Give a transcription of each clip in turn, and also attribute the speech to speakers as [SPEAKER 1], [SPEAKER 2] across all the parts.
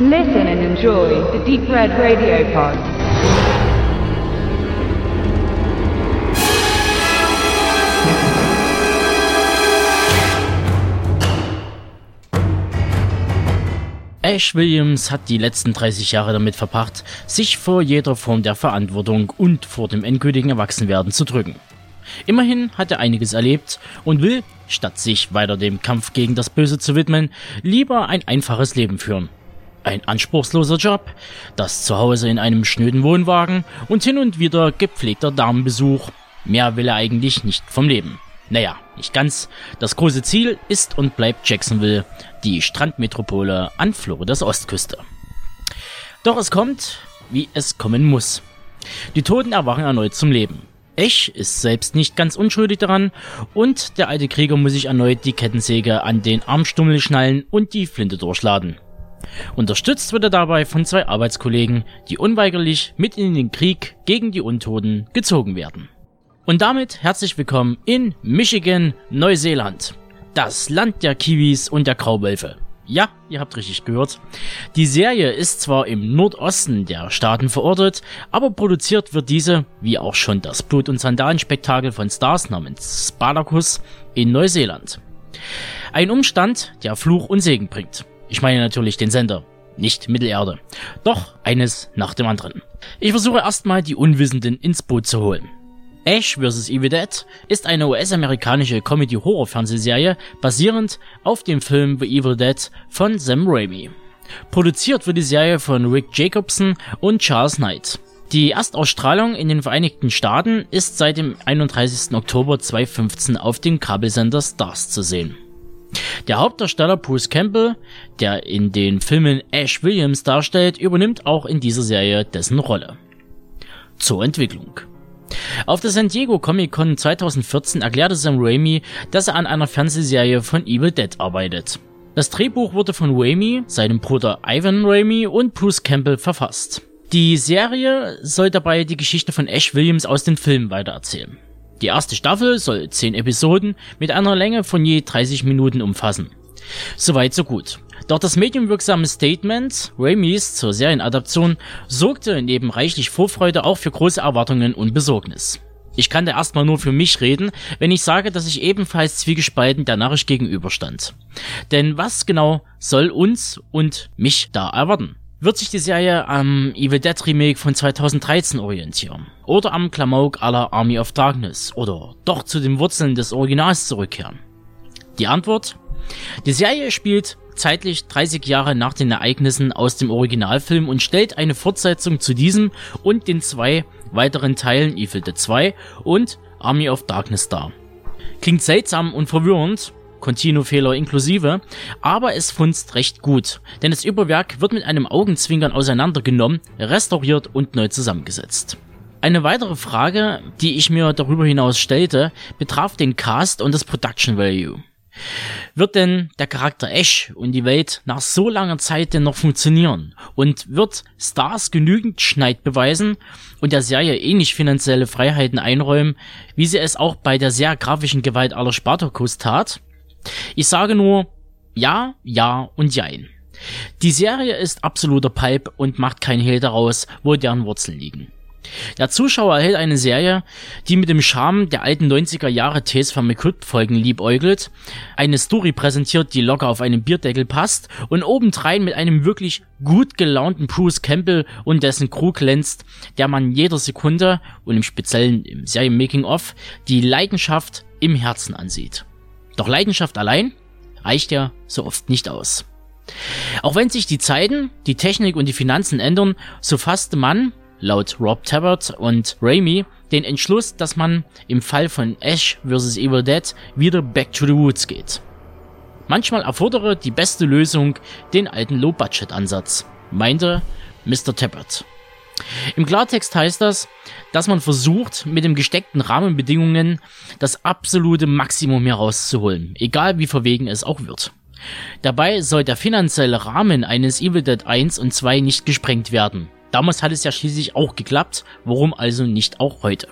[SPEAKER 1] Listen and enjoy the Deep Red Radio Pod.
[SPEAKER 2] Ash Williams hat die letzten 30 Jahre damit verbracht, sich vor jeder Form der Verantwortung und vor dem endgültigen Erwachsenwerden zu drücken. Immerhin hat er einiges erlebt und will, statt sich weiter dem Kampf gegen das Böse zu widmen, lieber ein einfaches Leben führen. Ein anspruchsloser Job, das Zuhause in einem schnöden Wohnwagen und hin und wieder gepflegter Damenbesuch. Mehr will er eigentlich nicht vom Leben. Naja, nicht ganz. Das große Ziel ist und bleibt Jacksonville, die Strandmetropole an Floridas Ostküste. Doch es kommt, wie es kommen muss. Die Toten erwachen erneut zum Leben. Esch ist selbst nicht ganz unschuldig daran und der alte Krieger muss sich erneut die Kettensäge an den Armstummel schnallen und die Flinte durchladen. Unterstützt wird er dabei von zwei Arbeitskollegen, die unweigerlich mit in den Krieg gegen die Untoten gezogen werden. Und damit herzlich willkommen in Michigan, Neuseeland. Das Land der Kiwis und der Graubölfe. Ja, ihr habt richtig gehört. Die Serie ist zwar im Nordosten der Staaten verortet, aber produziert wird diese, wie auch schon das Blut- und Sandalenspektakel von Stars namens Spartacus, in Neuseeland. Ein Umstand, der Fluch und Segen bringt. Ich meine natürlich den Sender, nicht Mittelerde. Doch eines nach dem anderen. Ich versuche erstmal die Unwissenden ins Boot zu holen. Ash vs. Evil Dead ist eine US-amerikanische Comedy-Horror-Fernsehserie basierend auf dem Film The Evil Dead von Sam Raimi. Produziert wird die Serie von Rick Jacobson und Charles Knight. Die Erstausstrahlung in den Vereinigten Staaten ist seit dem 31. Oktober 2015 auf dem Kabelsender Stars zu sehen. Der Hauptdarsteller Bruce Campbell, der in den Filmen Ash Williams darstellt, übernimmt auch in dieser Serie dessen Rolle. Zur Entwicklung. Auf der San Diego Comic Con 2014 erklärte Sam Raimi, dass er an einer Fernsehserie von Evil Dead arbeitet. Das Drehbuch wurde von Raimi, seinem Bruder Ivan Raimi und Bruce Campbell verfasst. Die Serie soll dabei die Geschichte von Ash Williams aus den Filmen weitererzählen. Die erste Staffel soll 10 Episoden mit einer Länge von je 30 Minuten umfassen. Soweit so gut. Doch das mediumwirksame Statement Raimis zur Serienadaption sorgte neben reichlich Vorfreude auch für große Erwartungen und Besorgnis. Ich kann da erstmal nur für mich reden, wenn ich sage, dass ich ebenfalls zwiegespalten der Nachricht gegenüberstand. Denn was genau soll uns und mich da erwarten? Wird sich die Serie am Evil Dead Remake von 2013 orientieren? Oder am Klamauk aller Army of Darkness? Oder doch zu den Wurzeln des Originals zurückkehren? Die Antwort? Die Serie spielt zeitlich 30 Jahre nach den Ereignissen aus dem Originalfilm und stellt eine Fortsetzung zu diesem und den zwei weiteren Teilen Evil Dead 2 und Army of Darkness dar. Klingt seltsam und verwirrend, Continuo-Fehler inklusive, aber es funzt recht gut, denn das Überwerk wird mit einem Augenzwinkern auseinandergenommen, restauriert und neu zusammengesetzt. Eine weitere Frage, die ich mir darüber hinaus stellte, betraf den Cast und das Production Value. Wird denn der Charakter Ash und die Welt nach so langer Zeit denn noch funktionieren? Und wird Stars genügend Schneid beweisen und der Serie ähnlich finanzielle Freiheiten einräumen, wie sie es auch bei der sehr grafischen Gewalt aller Spartacus tat? Ich sage nur ja, ja und jein. Die Serie ist absoluter Pipe und macht kein Hehl daraus, wo deren Wurzeln liegen. Der Zuschauer erhält eine Serie, die mit dem Charme der alten 90er Jahre Tales from Crypt Folgen liebäugelt, eine Story präsentiert, die locker auf einen Bierdeckel passt und obendrein mit einem wirklich gut gelaunten Bruce Campbell und dessen Crew glänzt, der man jeder Sekunde und im Speziellen im Serien-Making-of die Leidenschaft im Herzen ansieht. Doch Leidenschaft allein reicht ja so oft nicht aus. Auch wenn sich die Zeiten, die Technik und die Finanzen ändern, so fasste man, laut Rob Tabbert und Raimi den Entschluss, dass man im Fall von Ash vs. Evil Dead wieder back to the woods geht. Manchmal erfordere die beste Lösung den alten Low-Budget-Ansatz, meinte Mr. Tabbert. Im Klartext heißt das, dass man versucht, mit den gesteckten Rahmenbedingungen das absolute Maximum herauszuholen, egal wie verwegen es auch wird. Dabei soll der finanzielle Rahmen eines Evil Dead 1 und 2 nicht gesprengt werden. Damals hat es ja schließlich auch geklappt, warum also nicht auch heute?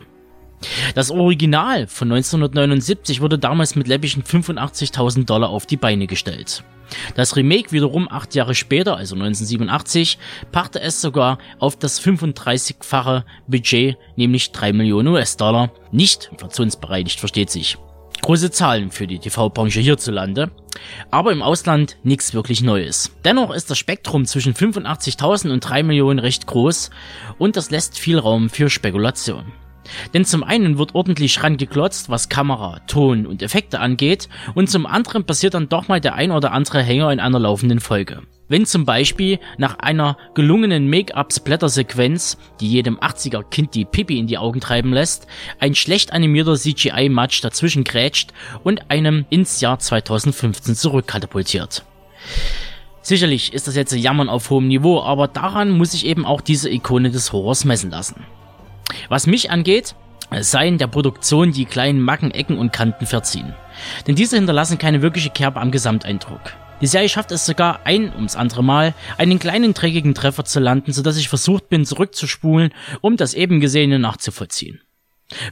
[SPEAKER 2] Das Original von 1979 wurde damals mit läppigen 85.000 Dollar auf die Beine gestellt. Das Remake wiederum acht Jahre später, also 1987, pachte es sogar auf das 35-fache Budget, nämlich 3 Millionen US-Dollar. Nicht inflationsbereinigt, versteht sich. Große Zahlen für die TV-Branche hierzulande, aber im Ausland nichts wirklich Neues. Dennoch ist das Spektrum zwischen 85.000 und 3 Millionen recht groß und das lässt viel Raum für Spekulation. Denn zum einen wird ordentlich rangeklotzt, was Kamera, Ton und Effekte angeht, und zum anderen passiert dann doch mal der ein oder andere Hänger in einer laufenden Folge. Wenn zum Beispiel nach einer gelungenen Make-up-Splatter-Sequenz, die jedem 80er Kind die Pipi in die Augen treiben lässt, ein schlecht animierter CGI-Match dazwischen grätscht und einem ins Jahr 2015 zurückkatapultiert. Sicherlich ist das jetzt Jammern auf hohem Niveau, aber daran muss sich eben auch diese Ikone des Horrors messen lassen. Was mich angeht, seien der Produktion die kleinen Macken, Ecken und Kanten verziehen. Denn diese hinterlassen keine wirkliche Kerbe am Gesamteindruck. Die Serie schafft es sogar ein ums andere Mal, einen kleinen dreckigen Treffer zu landen, sodass ich versucht bin, zurückzuspulen, um das eben Gesehene nachzuvollziehen.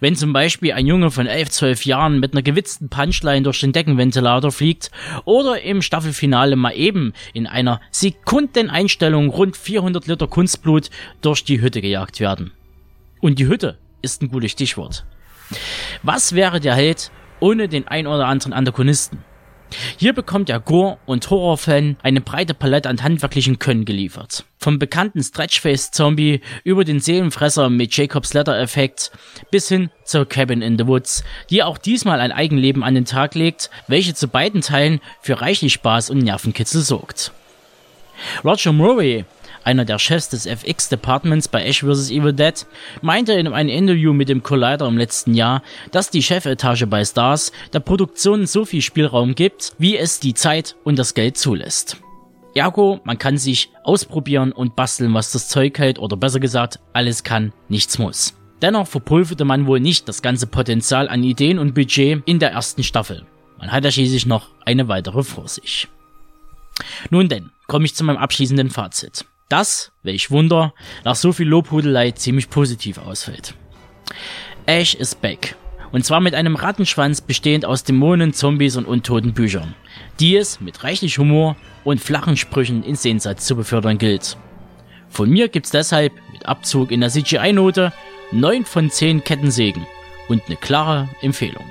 [SPEAKER 2] Wenn zum Beispiel ein Junge von 11, 12 Jahren mit einer gewitzten Punchline durch den Deckenventilator fliegt oder im Staffelfinale mal eben in einer Sekundeneinstellung rund 400 Liter Kunstblut durch die Hütte gejagt werden. Und die Hütte ist ein gutes Stichwort. Was wäre der Held ohne den ein oder anderen Antagonisten? Hier bekommt der Gore- und Horrorfan eine breite Palette an handwerklichen Können geliefert. Vom bekannten Stretchface-Zombie über den Seelenfresser mit Jacobs Letter-Effekt bis hin zur Cabin in the Woods, die auch diesmal ein Eigenleben an den Tag legt, welche zu beiden Teilen für reichlich Spaß und Nervenkitzel sorgt. Roger Murray einer der Chefs des FX-Departments bei Ash vs. Evil Dead, meinte in einem Interview mit dem Collider im letzten Jahr, dass die Chefetage bei Stars der Produktion so viel Spielraum gibt, wie es die Zeit und das Geld zulässt. Ergo, man kann sich ausprobieren und basteln, was das Zeug hält, oder besser gesagt, alles kann, nichts muss. Dennoch verpulverte man wohl nicht das ganze Potenzial an Ideen und Budget in der ersten Staffel. Man hat ja schließlich noch eine weitere vor sich. Nun denn, komme ich zu meinem abschließenden Fazit das, welch Wunder, nach so viel Lobhudelei ziemlich positiv ausfällt. Ash is back. Und zwar mit einem Rattenschwanz bestehend aus Dämonen, Zombies und untoten Büchern, die es mit reichlich Humor und flachen Sprüchen ins Sehensatz zu befördern gilt. Von mir gibt's deshalb mit Abzug in der CGI-Note 9 von 10 Kettensägen und eine klare Empfehlung.